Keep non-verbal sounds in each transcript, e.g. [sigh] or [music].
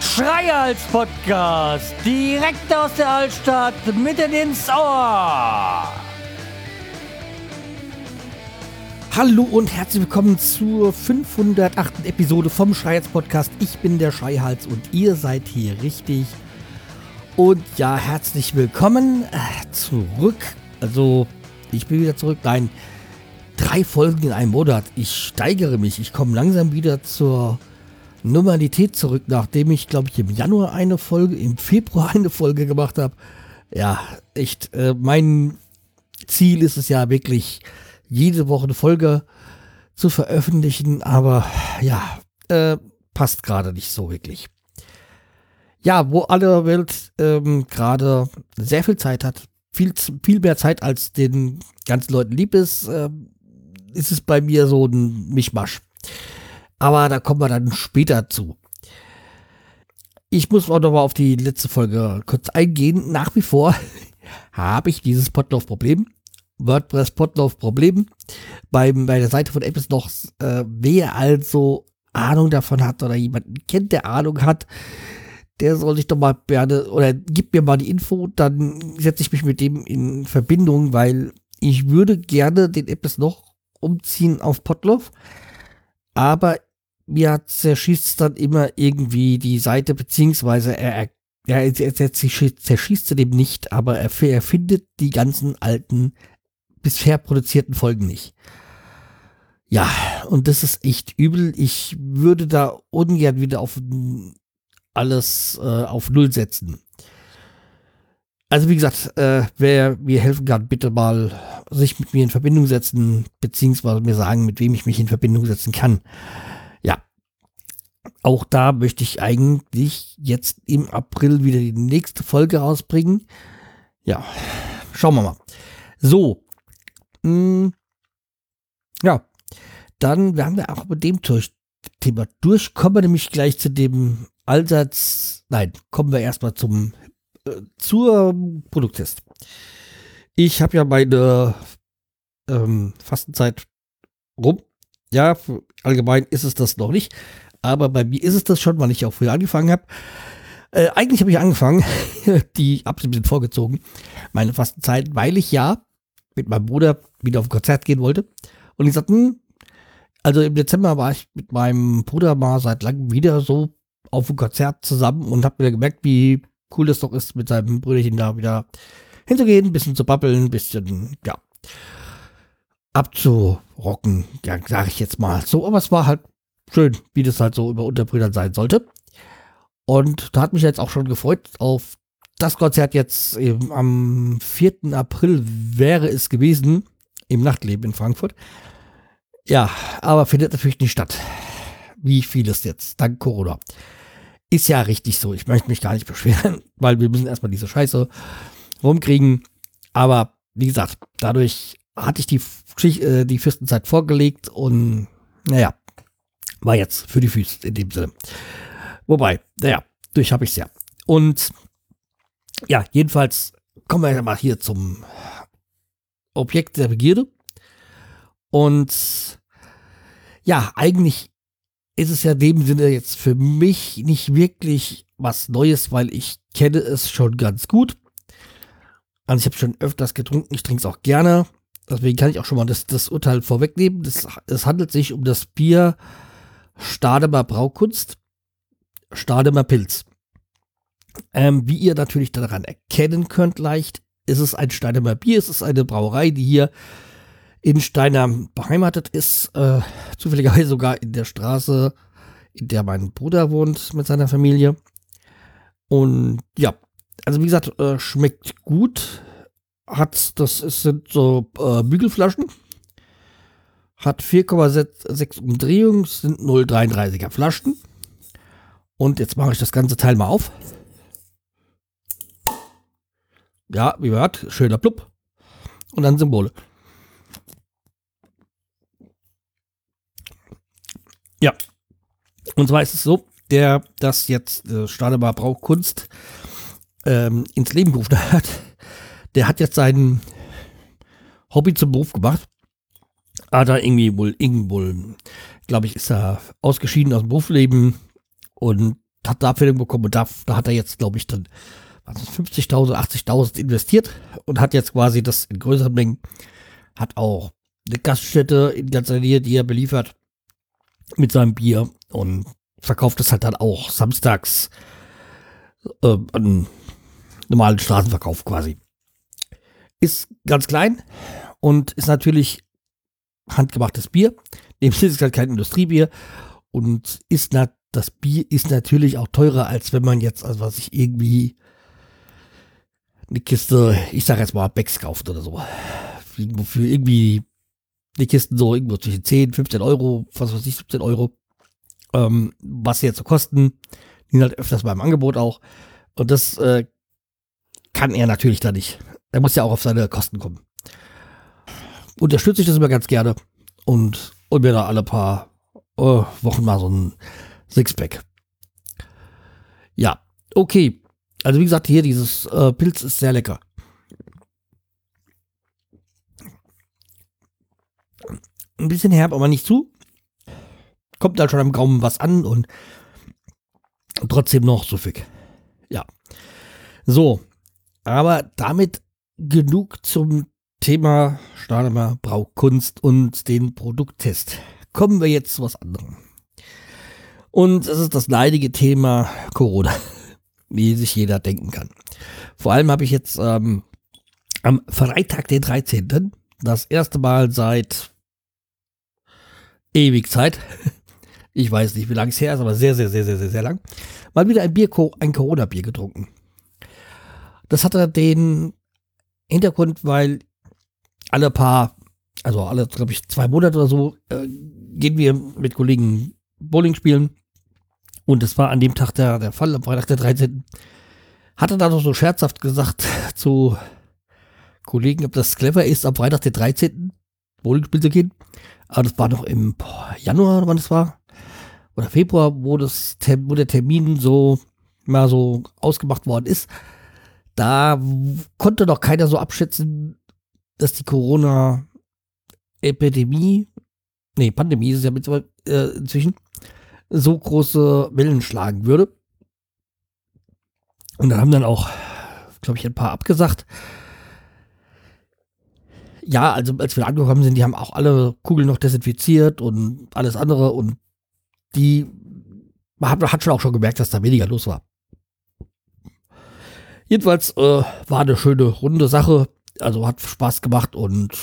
Schreihals Podcast, direkt aus der Altstadt, mitten ins Ohr. Hallo und herzlich willkommen zur 508. Episode vom Schreihals Podcast. Ich bin der Schreihals und ihr seid hier richtig. Und ja, herzlich willkommen äh, zurück. Also, ich bin wieder zurück. Nein, drei Folgen in einem Monat. Ich steigere mich. Ich komme langsam wieder zur Normalität zurück, nachdem ich, glaube ich, im Januar eine Folge, im Februar [laughs] eine Folge gemacht habe. Ja, echt, äh, mein Ziel ist es ja wirklich, jede Woche eine Folge zu veröffentlichen, aber ja, äh, passt gerade nicht so wirklich. Ja, wo alle Welt ähm, gerade sehr viel Zeit hat, viel, viel mehr Zeit als den ganzen Leuten lieb ist, äh, ist es bei mir so ein Mischmasch. Aber da kommen wir dann später zu. Ich muss auch noch mal auf die letzte Folge kurz eingehen. Nach wie vor [laughs] habe ich dieses Potlauf-Problem. WordPress Potlauf-Problem. bei der Seite von Apps noch, äh, wer also Ahnung davon hat oder jemanden kennt, der Ahnung hat, der soll sich doch mal gerne oder gib mir mal die Info, dann setze ich mich mit dem in Verbindung, weil ich würde gerne den Apps noch umziehen auf Potlauf. Aber mir zerschießt dann immer irgendwie die Seite, beziehungsweise er, er, er, er zerschießt sie dem nicht, aber er, er findet die ganzen alten, bisher produzierten Folgen nicht. Ja, und das ist echt übel. Ich würde da ungern wieder auf alles äh, auf Null setzen. Also wie gesagt, äh, wer mir helfen kann, bitte mal sich mit mir in Verbindung setzen, beziehungsweise mir sagen, mit wem ich mich in Verbindung setzen kann auch da möchte ich eigentlich jetzt im April wieder die nächste Folge rausbringen. Ja, schauen wir mal. So. Mh, hm, ja, dann werden wir auch mit dem Thema durch. Kommen wir nämlich gleich zu dem Allsatz. Nein, kommen wir erstmal zum äh, zur Produkttest. Ich habe ja meine ähm, Fastenzeit rum. Ja, allgemein ist es das noch nicht. Aber bei mir ist es das schon, weil ich auch früher angefangen habe. Äh, eigentlich habe ich angefangen, [laughs] die habe ein bisschen vorgezogen, meine Fastenzeit, weil ich ja mit meinem Bruder wieder auf ein Konzert gehen wollte. Und ich sagte, hm, also im Dezember war ich mit meinem Bruder mal seit langem wieder so auf ein Konzert zusammen und habe wieder gemerkt, wie cool das doch ist, mit seinem Brüderchen da wieder hinzugehen, ein bisschen zu babbeln, ein bisschen, ja, abzurocken, ja, sage ich jetzt mal so. Aber es war halt schön, wie das halt so über Unterbrüdern sein sollte. Und da hat mich jetzt auch schon gefreut auf das Konzert jetzt eben am 4. April wäre es gewesen im Nachtleben in Frankfurt. Ja, aber findet natürlich nicht statt. Wie vieles jetzt, dank Corona. Ist ja richtig so. Ich möchte mich gar nicht beschweren, [laughs] weil wir müssen erstmal diese Scheiße rumkriegen. Aber wie gesagt, dadurch hatte ich die, äh, die Fürstenzeit vorgelegt und naja, war jetzt für die Füße in dem Sinne. Wobei, naja, durch habe ich es ja. Und ja, jedenfalls kommen wir ja mal hier zum Objekt der Begierde. Und ja, eigentlich ist es ja in dem Sinne jetzt für mich nicht wirklich was Neues, weil ich kenne es schon ganz gut. Also ich habe schon öfters getrunken, ich trinke es auch gerne. Deswegen kann ich auch schon mal das, das Urteil vorwegnehmen. es handelt sich um das Bier Stademer Braukunst, Stademer Pilz. Ähm, wie ihr natürlich daran erkennen könnt leicht, ist es ein Steinemer Bier, es ist eine Brauerei, die hier in Steiner beheimatet ist, äh, zufälligerweise sogar in der Straße, in der mein Bruder wohnt mit seiner Familie. Und ja, also wie gesagt, äh, schmeckt gut. Hat, das ist, sind so äh, Bügelflaschen, hat 4,6 Umdrehungen, sind 0,33er Flaschen. Und jetzt mache ich das ganze Teil mal auf. Ja, wie man hört, schöner Plupp. Und dann Symbole. Ja. Und zwar ist es so, der das jetzt äh, Stadebar Brauchkunst ähm, ins Leben gerufen [laughs] hat, der hat jetzt sein Hobby zum Beruf gemacht. Hat er irgendwie wohl, irgendwie wohl, glaube ich, ist er ausgeschieden aus dem Berufsleben und hat da Abfindung bekommen und da, da hat er jetzt, glaube ich, dann 50.000, 80.000 investiert und hat jetzt quasi das in größeren Mengen, hat auch eine Gaststätte in ganzer Nähe, die er beliefert mit seinem Bier und verkauft es halt dann auch samstags äh, an normalen Straßenverkauf quasi. Ist ganz klein und ist natürlich handgemachtes Bier. [laughs] Dem ist halt kein Industriebier und ist na, das Bier ist natürlich auch teurer, als wenn man jetzt, also was ich irgendwie eine Kiste, ich sag jetzt mal Becks kauft oder so. Für irgendwie die Kisten so irgendwo zwischen 10, 15 Euro, was weiß ich, 17 Euro. Ähm, was sie jetzt so kosten. Die sind halt öfters beim Angebot auch. Und das äh, kann er natürlich da nicht. Er muss ja auch auf seine Kosten kommen. Unterstütze ich das immer ganz gerne und, und mir da alle paar äh, Wochen mal so ein Sixpack. Ja, okay. Also wie gesagt, hier dieses äh, Pilz ist sehr lecker. Ein bisschen herb, aber nicht zu. Kommt da schon am Gaumen was an und trotzdem noch süffig. Ja. So. Aber damit genug zum Thema Stademer Braukunst und den Produkttest. Kommen wir jetzt zu was anderem. Und es ist das leidige Thema Corona, [laughs] wie sich jeder denken kann. Vor allem habe ich jetzt ähm, am Freitag, den 13., das erste Mal seit ewig Zeit, ich weiß nicht, wie lange es her ist, aber sehr, sehr, sehr, sehr, sehr, sehr lang, mal wieder ein Bier, ein Corona-Bier getrunken. Das hatte den Hintergrund, weil alle paar, also alle, glaube ich, zwei Monate oder so, äh, gehen wir mit Kollegen Bowling spielen. Und es war an dem Tag der, der Fall, am Freitag der 13. Hatte da noch so scherzhaft gesagt [laughs] zu Kollegen, ob das clever ist, am Freitag der 13. Bowling spielen zu gehen. Aber das war noch im boah, Januar, wann das war. Oder Februar, wo, das, wo der Termin so mal so ausgemacht worden ist. Da konnte doch keiner so abschätzen, dass die Corona-Epidemie, nee, Pandemie ist es ja äh, inzwischen, so große Wellen schlagen würde. Und da haben dann auch, glaube ich, ein paar abgesagt. Ja, also als wir angekommen sind, die haben auch alle Kugeln noch desinfiziert und alles andere und die man hat, hat schon auch schon gemerkt, dass da weniger los war. Jedenfalls äh, war eine schöne runde Sache also hat Spaß gemacht und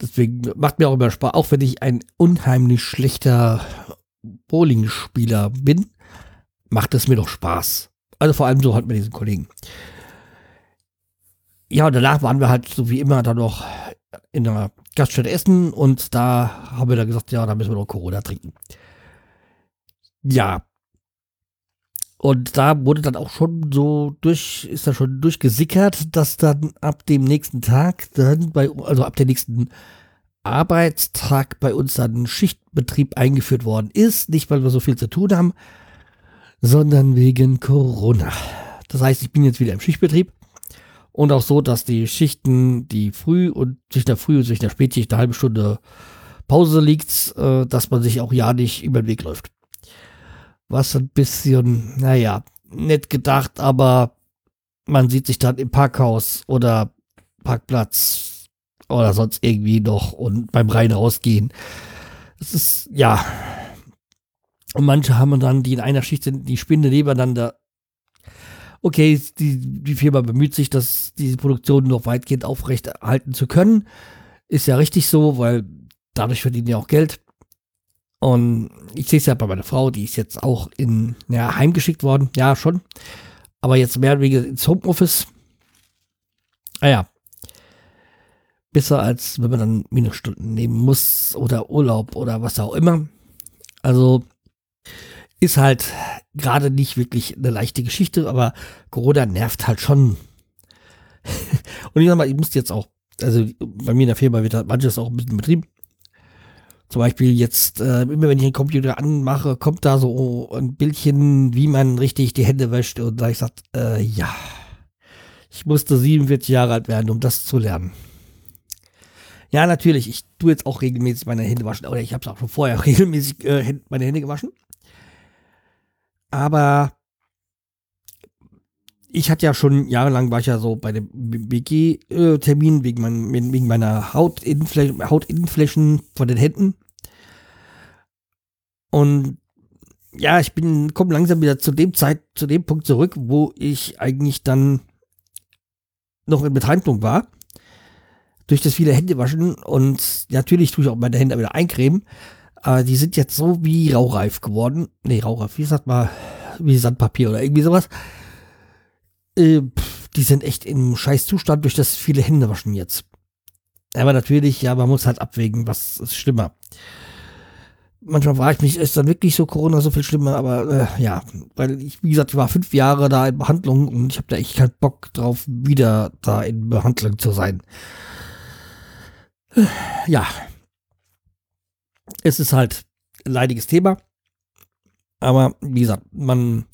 deswegen macht mir auch immer Spaß, auch wenn ich ein unheimlich schlechter Bowling-Spieler bin, macht es mir doch Spaß. Also vor allem so halt mit diesen Kollegen. Ja, danach waren wir halt so wie immer dann noch in der Gaststätte essen und da haben wir dann gesagt, ja, da müssen wir noch Corona trinken. Ja, und da wurde dann auch schon so durch, ist da schon durchgesickert, dass dann ab dem nächsten Tag dann bei, also ab dem nächsten Arbeitstag bei uns dann Schichtbetrieb eingeführt worden ist. Nicht, weil wir so viel zu tun haben, sondern wegen Corona. Das heißt, ich bin jetzt wieder im Schichtbetrieb. Und auch so, dass die Schichten, die früh und zwischen der Früh und zwischen der Spätschicht eine halbe Stunde Pause liegt, äh, dass man sich auch ja nicht über den Weg läuft was ein bisschen, naja, nett gedacht, aber man sieht sich dann im Parkhaus oder Parkplatz oder sonst irgendwie noch und beim rein rausgehen. Es ist, ja. Und manche haben dann, die in einer Schicht sind, die Spinde nebeneinander. Okay, die, die Firma bemüht sich, dass diese Produktion noch weitgehend aufrechterhalten zu können. Ist ja richtig so, weil dadurch verdienen ja auch Geld. Und ich sehe es ja bei meiner Frau, die ist jetzt auch in, ja, heimgeschickt worden. Ja, schon. Aber jetzt mehr wegen ins Homeoffice. Naja. Ah Besser als wenn man dann Minusstunden nehmen muss oder Urlaub oder was auch immer. Also ist halt gerade nicht wirklich eine leichte Geschichte, aber Corona nervt halt schon. [laughs] Und ich sag mal, ich musste jetzt auch, also bei mir in der Firma wird halt manches auch ein bisschen betrieben. Zum Beispiel jetzt, äh, immer wenn ich den Computer anmache, kommt da so ein Bildchen, wie man richtig die Hände wäscht. Und da ich sage, äh, ja, ich musste 47 Jahre alt werden, um das zu lernen. Ja, natürlich. Ich tue jetzt auch regelmäßig meine Hände waschen. Oder ich habe es auch schon vorher [laughs] regelmäßig äh, meine Hände gewaschen. Aber ich hatte ja schon jahrelang war ich ja so bei dem BG-Termin wegen, mein, wegen meiner Hautinnenflächen, Hautinnenflächen von den Händen. Und ja, ich bin, komme langsam wieder zu dem Zeit, zu dem Punkt zurück, wo ich eigentlich dann noch in Behandlung war. Durch das viele Hände waschen und natürlich tue ich auch meine Hände wieder eincremen. Aber die sind jetzt so wie raureif geworden. Nee, raureif, wie sagt man, wie Sandpapier oder irgendwie sowas. Äh, pff, die sind echt im scheiß Zustand durch das viele Hände waschen jetzt. Aber natürlich, ja, man muss halt abwägen, was ist schlimmer manchmal frage ich mich, ist dann wirklich so Corona so viel schlimmer? Aber äh, ja, weil ich, wie gesagt, ich war fünf Jahre da in Behandlung und ich habe da echt keinen Bock drauf, wieder da in Behandlung zu sein. Ja, es ist halt ein leidiges Thema. Aber wie gesagt, man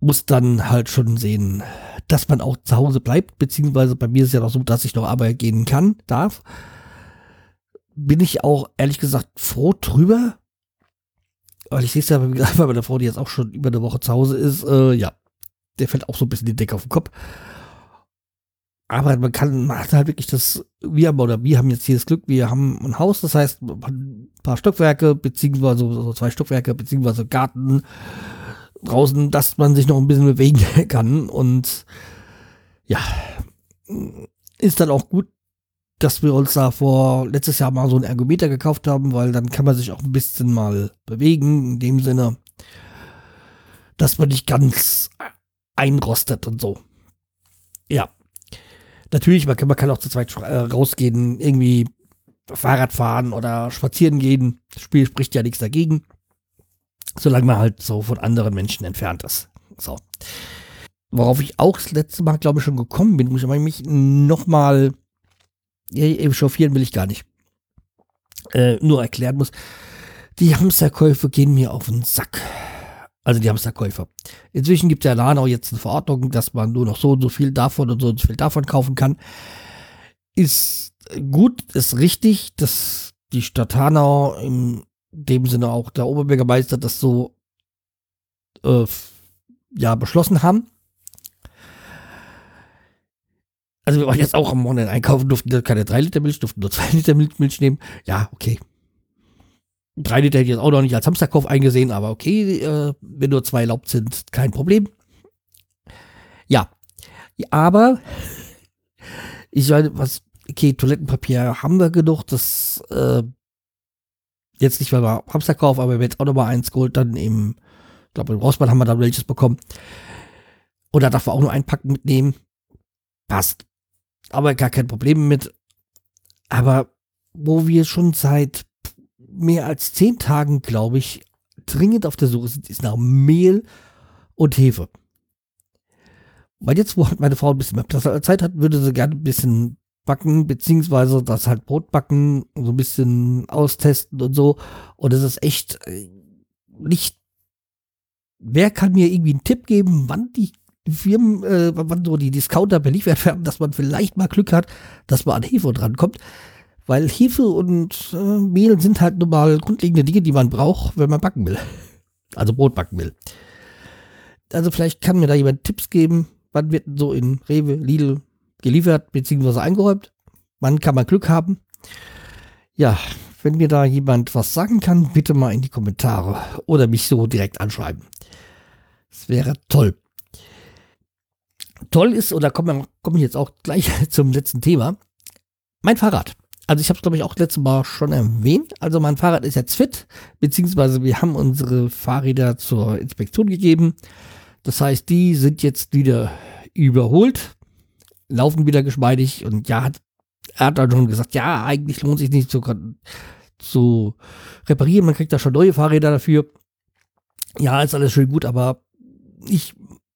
muss dann halt schon sehen, dass man auch zu Hause bleibt, beziehungsweise bei mir ist es ja noch so, dass ich noch arbeiten gehen kann, darf bin ich auch ehrlich gesagt froh drüber. Weil ich sehe es ja, wie gesagt, [laughs] bei meiner Frau, die jetzt auch schon über eine Woche zu Hause ist, äh, ja, der fällt auch so ein bisschen die Decke auf den Kopf. Aber man kann, man hat halt wirklich das, wir haben, oder wir haben jetzt hier das Glück, wir haben ein Haus, das heißt, ein paar Stockwerke, beziehungsweise so zwei Stockwerke, beziehungsweise Garten draußen, dass man sich noch ein bisschen bewegen [laughs] kann und ja, ist dann auch gut, dass wir uns da vor letztes Jahr mal so einen Ergometer gekauft haben, weil dann kann man sich auch ein bisschen mal bewegen, in dem Sinne, dass man nicht ganz einrostet und so. Ja. Natürlich, man kann, man kann auch zu zweit äh, rausgehen, irgendwie Fahrrad fahren oder spazieren gehen. Das Spiel spricht ja nichts dagegen. Solange man halt so von anderen Menschen entfernt ist. So. Worauf ich auch das letzte Mal, glaube ich, schon gekommen bin, muss ich mich nochmal chauffieren will ich gar nicht. Äh, nur erklären muss, die Hamsterkäufe gehen mir auf den Sack. Also die Hamsterkäufer. Inzwischen gibt der Laden auch jetzt eine Verordnung, dass man nur noch so und so viel davon und so und so viel davon kaufen kann. Ist gut, ist richtig, dass die Stadt Hanau in dem Sinne auch der Oberbürgermeister das so äh, ja beschlossen haben. Also wir waren jetzt auch am Wochenende einkaufen, durften keine 3 Liter Milch, durften nur 2 Liter Milch nehmen. Ja, okay. 3 Liter hätte ich jetzt auch noch nicht als Hamsterkauf eingesehen, aber okay, äh, wenn nur zwei erlaubt sind, kein Problem. Ja, aber [laughs] ich meine, was, okay, Toilettenpapier haben wir genug, das äh, jetzt nicht, weil wir Hamsterkauf, aber wenn wir jetzt auch noch mal eins geholt, dann eben, ich glaube, im Rossmann haben wir dann welches bekommen. Oder darf man auch nur einpacken mitnehmen. Passt aber gar kein Problem mit. Aber wo wir schon seit mehr als zehn Tagen, glaube ich, dringend auf der Suche sind, ist nach Mehl und Hefe. Weil jetzt, wo halt meine Frau ein bisschen mehr Zeit hat, würde sie gerne ein bisschen backen, beziehungsweise das halt Brot backen, so ein bisschen austesten und so. Und es ist echt äh, nicht. Wer kann mir irgendwie einen Tipp geben, wann die Firmen, äh, wann so die Discounter beliefert werden, [laughs] dass man vielleicht mal Glück hat, dass man an Hefe drankommt. Weil Hefe und äh, Mehl sind halt nun mal grundlegende Dinge, die man braucht, wenn man backen will. [laughs] Also Brot backen will. Also vielleicht kann mir da jemand Tipps geben, wann wird so in Rewe, Lidl geliefert bzw. eingeräumt. Wann kann man Glück haben? Ja, wenn mir da jemand was sagen kann, bitte mal in die Kommentare oder mich so direkt anschreiben. Das wäre toll toll ist, oder komme komm ich jetzt auch gleich [laughs] zum letzten Thema, mein Fahrrad. Also ich habe es, glaube ich, auch letztes Mal schon erwähnt. Also mein Fahrrad ist jetzt fit, beziehungsweise wir haben unsere Fahrräder zur Inspektion gegeben. Das heißt, die sind jetzt wieder überholt, laufen wieder geschmeidig und ja, hat, er hat dann schon gesagt, ja, eigentlich lohnt sich nicht zu, zu reparieren, man kriegt da schon neue Fahrräder dafür. Ja, ist alles schön gut, aber ich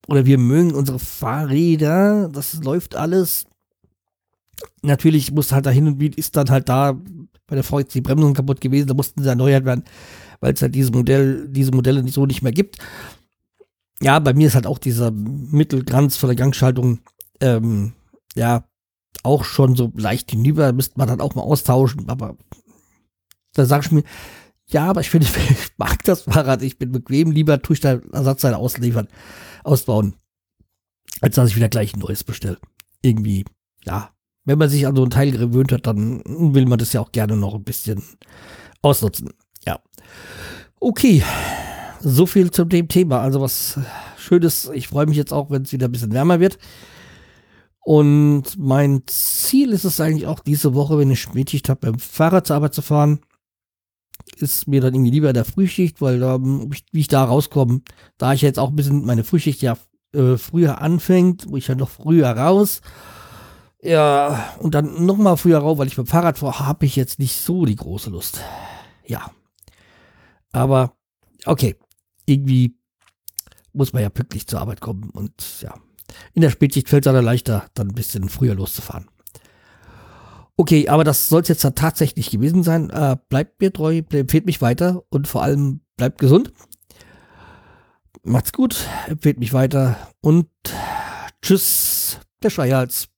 oder wir mögen unsere Fahrräder, das läuft alles. Natürlich muss halt da hin und wieder ist dann halt da bei der jetzt die Bremsung kaputt gewesen, da mussten sie erneuert werden, weil es halt dieses Modell, diese Modelle so nicht mehr gibt. Ja, bei mir ist halt auch dieser Mittelglanz von der Gangschaltung, ähm, ja, auch schon so leicht hinüber, müsste man dann auch mal austauschen, aber da sag ich mir, ja, aber ich finde, [laughs] ich mag das Fahrrad, ich bin bequem, lieber tue ich da Ersatzteile ausliefern, ausbauen, als dass ich wieder gleich ein neues bestelle. Irgendwie, ja, wenn man sich an so ein Teil gewöhnt hat, dann will man das ja auch gerne noch ein bisschen ausnutzen. Ja. Okay, so viel zu dem Thema. Also was Schönes. Ich freue mich jetzt auch, wenn es wieder ein bisschen wärmer wird. Und mein Ziel ist es eigentlich auch diese Woche, wenn ich Spätschicht habe, beim Fahrrad zur Arbeit zu fahren. Ist mir dann irgendwie lieber in der Frühschicht, weil da, wie ich da rauskomme, da ich jetzt auch ein bisschen meine Frühschicht ja äh, früher anfängt, wo ich ja noch früher raus. Ja, und dann nochmal früher raus, weil ich beim Fahrrad fahre, habe ich jetzt nicht so die große Lust. Ja. Aber, okay. Irgendwie muss man ja pünktlich zur Arbeit kommen und ja. In der Spätschicht fällt es dann leichter, dann ein bisschen früher loszufahren. Okay, aber das soll es jetzt tatsächlich gewesen sein. Äh, bleibt mir treu, empfehlt mich weiter und vor allem bleibt gesund. Macht's gut, empfehlt mich weiter und tschüss, der Schreihals.